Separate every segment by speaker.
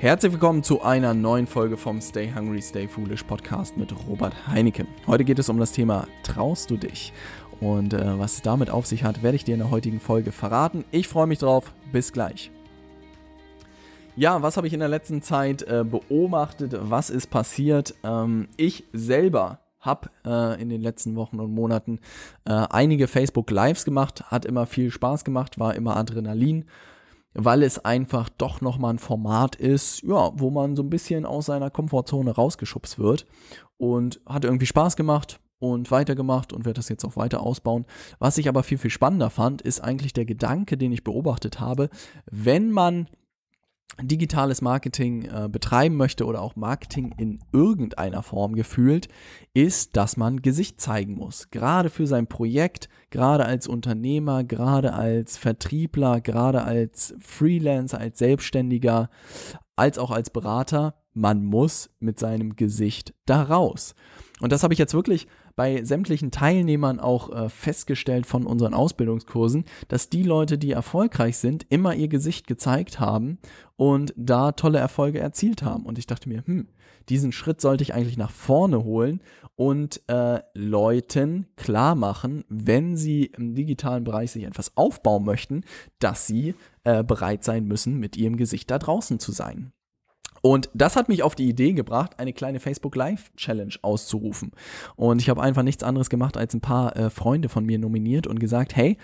Speaker 1: Herzlich willkommen zu einer neuen Folge vom Stay Hungry, Stay Foolish Podcast mit Robert Heinecke. Heute geht es um das Thema Traust du dich? Und äh, was es damit auf sich hat, werde ich dir in der heutigen Folge verraten. Ich freue mich drauf. Bis gleich. Ja, was habe ich in der letzten Zeit äh, beobachtet? Was ist passiert? Ähm, ich selber habe äh, in den letzten Wochen und Monaten äh, einige Facebook Lives gemacht, hat immer viel Spaß gemacht, war immer Adrenalin weil es einfach doch nochmal ein Format ist, ja, wo man so ein bisschen aus seiner Komfortzone rausgeschubst wird und hat irgendwie Spaß gemacht und weitergemacht und werde das jetzt auch weiter ausbauen. Was ich aber viel, viel spannender fand, ist eigentlich der Gedanke, den ich beobachtet habe, wenn man digitales Marketing äh, betreiben möchte oder auch Marketing in irgendeiner Form gefühlt, ist, dass man Gesicht zeigen muss. Gerade für sein Projekt, gerade als Unternehmer, gerade als Vertriebler, gerade als Freelancer, als Selbstständiger, als auch als Berater. Man muss mit seinem Gesicht da raus. Und das habe ich jetzt wirklich bei sämtlichen Teilnehmern auch äh, festgestellt von unseren Ausbildungskursen, dass die Leute, die erfolgreich sind, immer ihr Gesicht gezeigt haben und da tolle Erfolge erzielt haben. Und ich dachte mir, hm, diesen Schritt sollte ich eigentlich nach vorne holen und äh, Leuten klar machen, wenn sie im digitalen Bereich sich etwas aufbauen möchten, dass sie äh, bereit sein müssen, mit ihrem Gesicht da draußen zu sein. Und das hat mich auf die Idee gebracht, eine kleine Facebook Live Challenge auszurufen. Und ich habe einfach nichts anderes gemacht, als ein paar äh, Freunde von mir nominiert und gesagt, hey,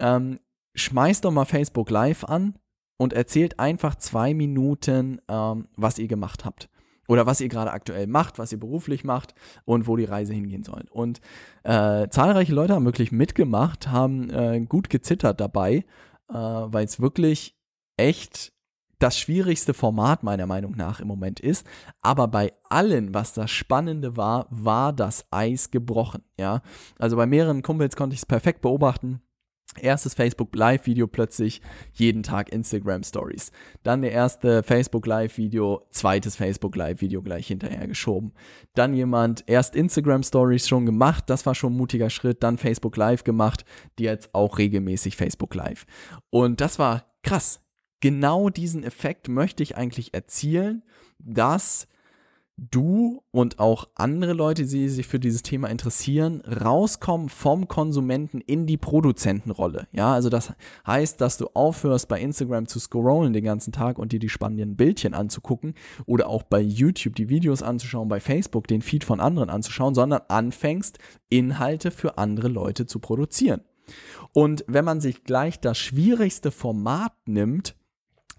Speaker 1: ähm, schmeißt doch mal Facebook Live an und erzählt einfach zwei Minuten, ähm, was ihr gemacht habt. Oder was ihr gerade aktuell macht, was ihr beruflich macht und wo die Reise hingehen soll. Und äh, zahlreiche Leute haben wirklich mitgemacht, haben äh, gut gezittert dabei, äh, weil es wirklich echt das schwierigste Format meiner Meinung nach im Moment ist. Aber bei allen, was das Spannende war, war das Eis gebrochen. Ja, also bei mehreren Kumpels konnte ich es perfekt beobachten. Erstes Facebook Live-Video plötzlich jeden Tag Instagram Stories. Dann der erste Facebook Live-Video, zweites Facebook Live-Video gleich hinterher geschoben. Dann jemand erst Instagram Stories schon gemacht, das war schon ein mutiger Schritt. Dann Facebook Live gemacht, die jetzt auch regelmäßig Facebook Live. Und das war krass genau diesen Effekt möchte ich eigentlich erzielen, dass du und auch andere Leute, die sich für dieses Thema interessieren, rauskommen vom Konsumenten in die Produzentenrolle. Ja, also das heißt, dass du aufhörst bei Instagram zu scrollen den ganzen Tag und dir die spannenden Bildchen anzugucken oder auch bei YouTube die Videos anzuschauen, bei Facebook den Feed von anderen anzuschauen, sondern anfängst, Inhalte für andere Leute zu produzieren. Und wenn man sich gleich das schwierigste Format nimmt,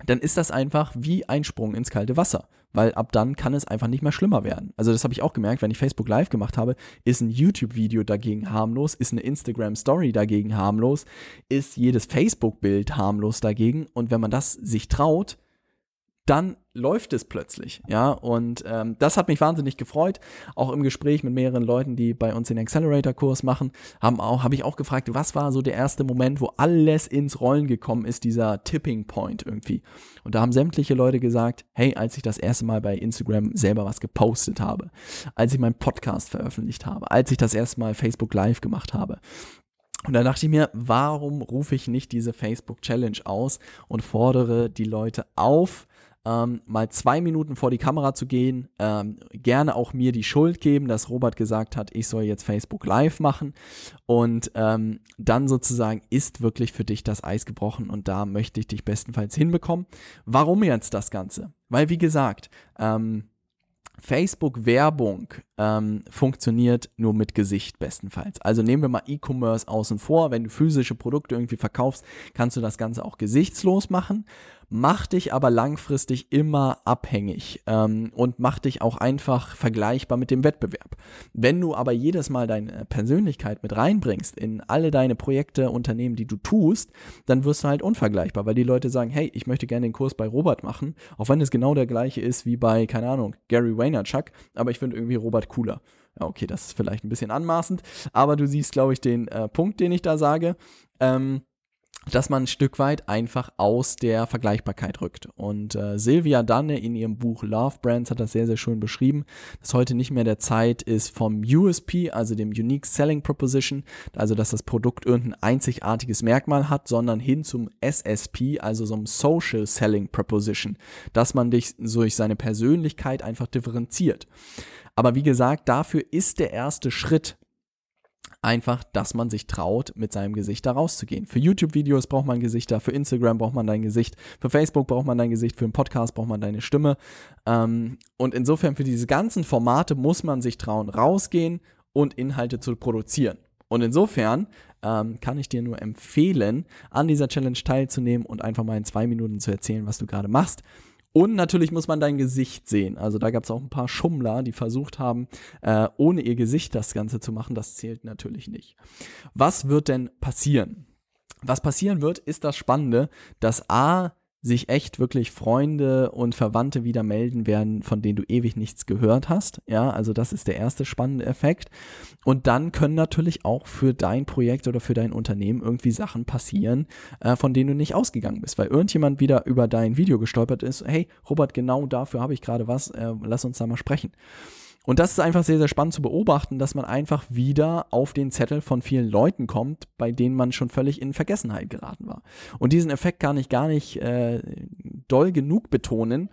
Speaker 1: dann ist das einfach wie ein Sprung ins kalte Wasser. Weil ab dann kann es einfach nicht mehr schlimmer werden. Also das habe ich auch gemerkt, wenn ich Facebook Live gemacht habe, ist ein YouTube-Video dagegen harmlos, ist eine Instagram-Story dagegen harmlos, ist jedes Facebook-Bild harmlos dagegen. Und wenn man das sich traut, dann läuft es plötzlich, ja, und ähm, das hat mich wahnsinnig gefreut. Auch im Gespräch mit mehreren Leuten, die bei uns den Accelerator-Kurs machen, haben auch, habe ich auch gefragt, was war so der erste Moment, wo alles ins Rollen gekommen ist, dieser Tipping Point irgendwie. Und da haben sämtliche Leute gesagt, hey, als ich das erste Mal bei Instagram selber was gepostet habe, als ich meinen Podcast veröffentlicht habe, als ich das erste Mal Facebook Live gemacht habe, und da dachte ich mir, warum rufe ich nicht diese Facebook Challenge aus und fordere die Leute auf, ähm, mal zwei Minuten vor die Kamera zu gehen, ähm, gerne auch mir die Schuld geben, dass Robert gesagt hat, ich soll jetzt Facebook Live machen und ähm, dann sozusagen ist wirklich für dich das Eis gebrochen und da möchte ich dich bestenfalls hinbekommen. Warum jetzt das Ganze? Weil wie gesagt, ähm, Facebook-Werbung ähm, funktioniert nur mit Gesicht bestenfalls. Also nehmen wir mal E-Commerce außen vor. Wenn du physische Produkte irgendwie verkaufst, kannst du das Ganze auch gesichtslos machen mach dich aber langfristig immer abhängig ähm, und mach dich auch einfach vergleichbar mit dem Wettbewerb. Wenn du aber jedes Mal deine Persönlichkeit mit reinbringst in alle deine Projekte, Unternehmen, die du tust, dann wirst du halt unvergleichbar, weil die Leute sagen, hey, ich möchte gerne den Kurs bei Robert machen, auch wenn es genau der gleiche ist wie bei, keine Ahnung, Gary Vaynerchuk, aber ich finde irgendwie Robert cooler. Ja, okay, das ist vielleicht ein bisschen anmaßend, aber du siehst, glaube ich, den äh, Punkt, den ich da sage. Ähm, dass man ein Stück weit einfach aus der Vergleichbarkeit rückt. Und äh, Sylvia Danne in ihrem Buch Love Brands hat das sehr, sehr schön beschrieben, dass heute nicht mehr der Zeit ist vom USP, also dem Unique Selling Proposition, also dass das Produkt irgendein einzigartiges Merkmal hat, sondern hin zum SSP, also so einem Social Selling Proposition, dass man dich durch seine Persönlichkeit einfach differenziert. Aber wie gesagt, dafür ist der erste Schritt einfach, dass man sich traut, mit seinem Gesicht da rauszugehen. Für YouTube-Videos braucht man Gesichter, für Instagram braucht man dein Gesicht, für Facebook braucht man dein Gesicht, für einen Podcast braucht man deine Stimme. Ähm, und insofern für diese ganzen Formate muss man sich trauen, rausgehen und Inhalte zu produzieren. Und insofern ähm, kann ich dir nur empfehlen, an dieser Challenge teilzunehmen und einfach mal in zwei Minuten zu erzählen, was du gerade machst. Und natürlich muss man dein Gesicht sehen. Also da gab es auch ein paar Schummler, die versucht haben, äh, ohne ihr Gesicht das Ganze zu machen. Das zählt natürlich nicht. Was wird denn passieren? Was passieren wird, ist das Spannende, dass A, sich echt wirklich Freunde und Verwandte wieder melden werden, von denen du ewig nichts gehört hast. Ja, also das ist der erste spannende Effekt. Und dann können natürlich auch für dein Projekt oder für dein Unternehmen irgendwie Sachen passieren, äh, von denen du nicht ausgegangen bist, weil irgendjemand wieder über dein Video gestolpert ist. Hey, Robert, genau dafür habe ich gerade was. Äh, lass uns da mal sprechen. Und das ist einfach sehr, sehr spannend zu beobachten, dass man einfach wieder auf den Zettel von vielen Leuten kommt, bei denen man schon völlig in Vergessenheit geraten war. Und diesen Effekt kann ich gar nicht äh, doll genug betonen,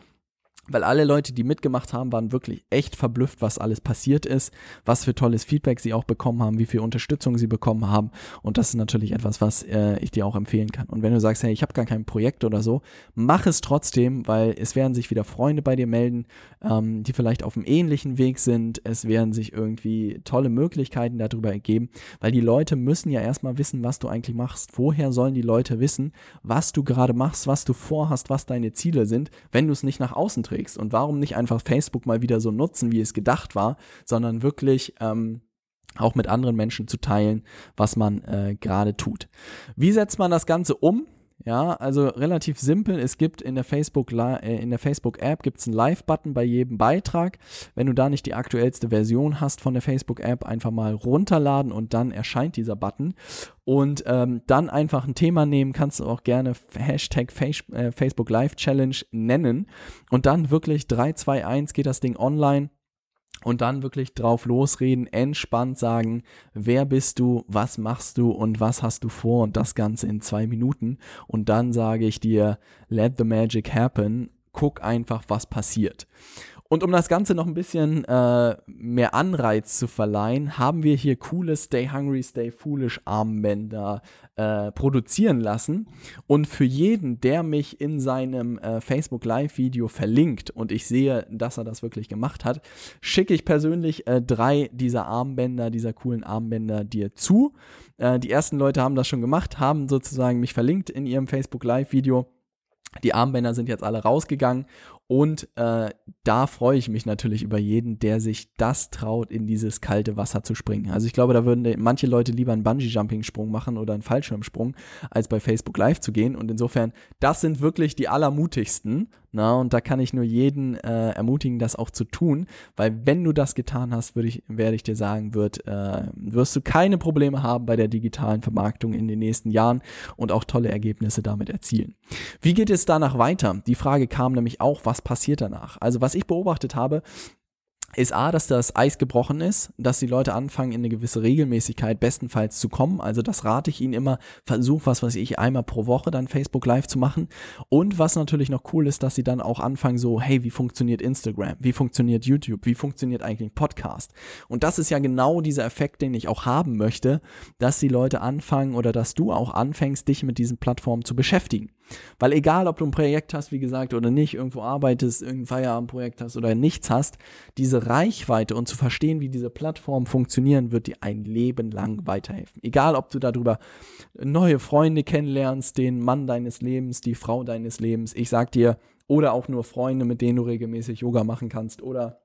Speaker 1: weil alle Leute, die mitgemacht haben, waren wirklich echt verblüfft, was alles passiert ist, was für tolles Feedback sie auch bekommen haben, wie viel Unterstützung sie bekommen haben. Und das ist natürlich etwas, was äh, ich dir auch empfehlen kann. Und wenn du sagst, hey, ich habe gar kein Projekt oder so, mach es trotzdem, weil es werden sich wieder Freunde bei dir melden, ähm, die vielleicht auf einem ähnlichen Weg sind. Es werden sich irgendwie tolle Möglichkeiten darüber ergeben, weil die Leute müssen ja erstmal wissen, was du eigentlich machst. Woher sollen die Leute wissen, was du gerade machst, was du vorhast, was deine Ziele sind, wenn du es nicht nach außen trägst? Kriegst. Und warum nicht einfach Facebook mal wieder so nutzen, wie es gedacht war, sondern wirklich ähm, auch mit anderen Menschen zu teilen, was man äh, gerade tut. Wie setzt man das Ganze um? Ja, also relativ simpel. Es gibt in der Facebook äh, in der Facebook App gibt's einen Live-Button bei jedem Beitrag. Wenn du da nicht die aktuellste Version hast von der Facebook App, einfach mal runterladen und dann erscheint dieser Button. Und ähm, dann einfach ein Thema nehmen, kannst du auch gerne Hashtag äh, Facebook Live Challenge nennen. Und dann wirklich 3, 2, 1 geht das Ding online und dann wirklich drauf losreden, entspannt sagen, wer bist du, was machst du und was hast du vor und das Ganze in zwei Minuten. Und dann sage ich dir, let the magic happen, guck einfach, was passiert. Und um das Ganze noch ein bisschen äh, mehr Anreiz zu verleihen, haben wir hier coole Stay Hungry, Stay Foolish Armbänder äh, produzieren lassen. Und für jeden, der mich in seinem äh, Facebook Live-Video verlinkt und ich sehe, dass er das wirklich gemacht hat, schicke ich persönlich äh, drei dieser Armbänder, dieser coolen Armbänder dir zu. Äh, die ersten Leute haben das schon gemacht, haben sozusagen mich verlinkt in ihrem Facebook Live-Video. Die Armbänder sind jetzt alle rausgegangen und äh, da freue ich mich natürlich über jeden, der sich das traut, in dieses kalte Wasser zu springen. Also ich glaube, da würden manche Leute lieber einen Bungee-Jumping-Sprung machen oder einen Fallschirmsprung, als bei Facebook Live zu gehen. Und insofern, das sind wirklich die allermutigsten. Na, und da kann ich nur jeden äh, ermutigen, das auch zu tun, weil wenn du das getan hast, würde ich, werde ich dir sagen, wird, äh, wirst du keine Probleme haben bei der digitalen Vermarktung in den nächsten Jahren und auch tolle Ergebnisse damit erzielen. Wie geht es danach weiter? Die Frage kam nämlich auch, was passiert danach? Also was ich beobachtet habe, ist A, dass das Eis gebrochen ist, dass die Leute anfangen, in eine gewisse Regelmäßigkeit bestenfalls zu kommen. Also das rate ich ihnen immer, versuch was weiß ich, einmal pro Woche dann Facebook Live zu machen. Und was natürlich noch cool ist, dass sie dann auch anfangen so, hey, wie funktioniert Instagram? Wie funktioniert YouTube? Wie funktioniert eigentlich Podcast? Und das ist ja genau dieser Effekt, den ich auch haben möchte, dass die Leute anfangen oder dass du auch anfängst, dich mit diesen Plattformen zu beschäftigen. Weil egal, ob du ein Projekt hast, wie gesagt, oder nicht, irgendwo arbeitest, irgendein Feierabendprojekt hast oder nichts hast, diese Reichweite und zu verstehen, wie diese Plattformen funktionieren, wird dir ein Leben lang weiterhelfen. Egal, ob du darüber neue Freunde kennenlernst, den Mann deines Lebens, die Frau deines Lebens, ich sag dir, oder auch nur Freunde, mit denen du regelmäßig Yoga machen kannst oder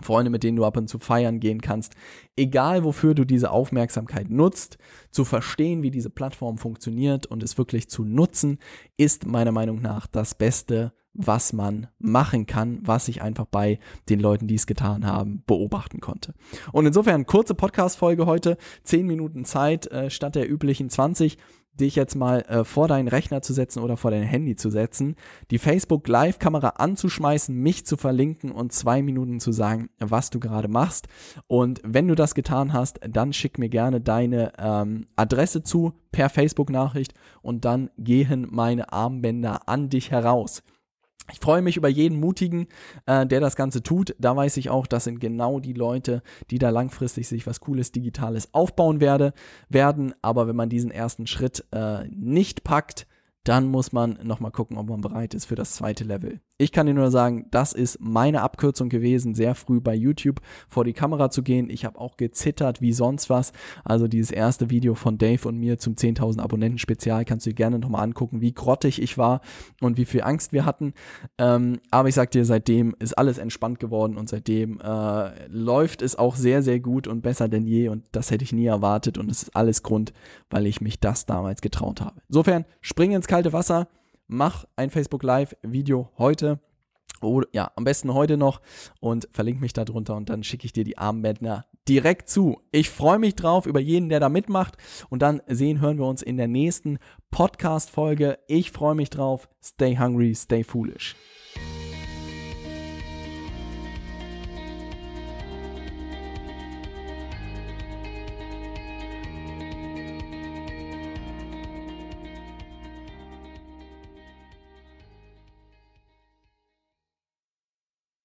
Speaker 1: Freunde, mit denen du ab und zu feiern gehen kannst. Egal, wofür du diese Aufmerksamkeit nutzt, zu verstehen, wie diese Plattform funktioniert und es wirklich zu nutzen, ist meiner Meinung nach das Beste, was man machen kann, was ich einfach bei den Leuten, die es getan haben, beobachten konnte. Und insofern kurze Podcast-Folge heute, 10 Minuten Zeit äh, statt der üblichen 20. dich jetzt mal äh, vor deinen Rechner zu setzen oder vor dein Handy zu setzen, die Facebook Live-Kamera anzuschmeißen, mich zu verlinken und zwei Minuten zu sagen, was du gerade machst. Und wenn du das getan hast, dann schick mir gerne deine ähm, Adresse zu per Facebook-Nachricht und dann gehen meine Armbänder an dich heraus. Ich freue mich über jeden Mutigen, äh, der das Ganze tut. Da weiß ich auch, das sind genau die Leute, die da langfristig sich was Cooles, Digitales aufbauen werde, werden. Aber wenn man diesen ersten Schritt äh, nicht packt, dann muss man nochmal gucken, ob man bereit ist für das zweite Level. Ich kann dir nur sagen, das ist meine Abkürzung gewesen, sehr früh bei YouTube vor die Kamera zu gehen. Ich habe auch gezittert wie sonst was. Also dieses erste Video von Dave und mir zum 10.000 Abonnenten Spezial kannst du dir gerne nochmal angucken, wie grottig ich war und wie viel Angst wir hatten. Ähm, aber ich sag dir, seitdem ist alles entspannt geworden und seitdem äh, läuft es auch sehr, sehr gut und besser denn je und das hätte ich nie erwartet und es ist alles Grund, weil ich mich das damals getraut habe. Insofern, spring ins kalte Wasser mach ein Facebook Live Video heute. Oder ja, am besten heute noch und verlink mich da drunter und dann schicke ich dir die Armbänder direkt zu. Ich freue mich drauf über jeden, der da mitmacht und dann sehen, hören wir uns in der nächsten Podcast-Folge. Ich freue mich drauf. Stay hungry, stay foolish.